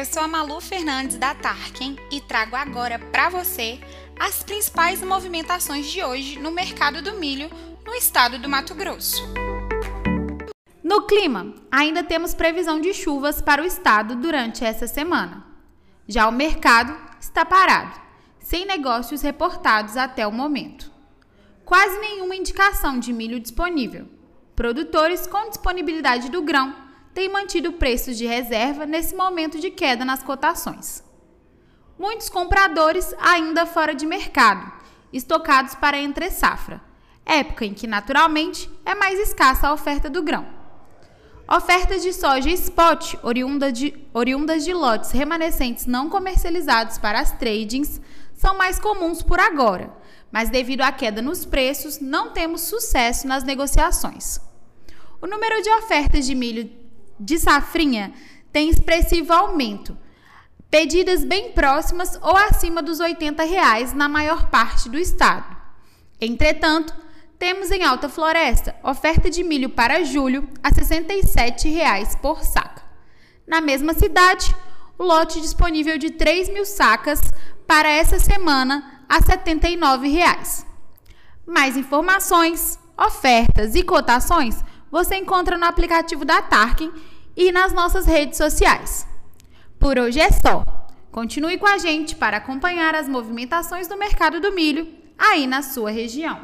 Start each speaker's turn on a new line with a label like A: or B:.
A: eu sou a Malu Fernandes da Tarkin e trago agora para você as principais movimentações de hoje no mercado do milho no estado do Mato Grosso.
B: No clima, ainda temos previsão de chuvas para o estado durante essa semana. Já o mercado está parado, sem negócios reportados até o momento. Quase nenhuma indicação de milho disponível. Produtores com disponibilidade do grão têm mantido preços de reserva nesse momento de queda nas cotações. Muitos compradores ainda fora de mercado, estocados para entre safra, época em que naturalmente é mais escassa a oferta do grão. Ofertas de soja spot, oriundas de, oriundas de lotes remanescentes não comercializados para as tradings, são mais comuns por agora, mas devido à queda nos preços, não temos sucesso nas negociações. O número de ofertas de milho de safrinha tem expressivo aumento, pedidas bem próximas ou acima dos 80 reais na maior parte do estado. Entretanto, temos em Alta Floresta oferta de milho para julho a R$ 67,00 por saca. Na mesma cidade, o lote disponível de 3 mil sacas para essa semana a R$ 79,00. Mais informações, ofertas e cotações você encontra no aplicativo da Tarkin e nas nossas redes sociais. Por hoje é só. Continue com a gente para acompanhar as movimentações do mercado do milho aí na sua região.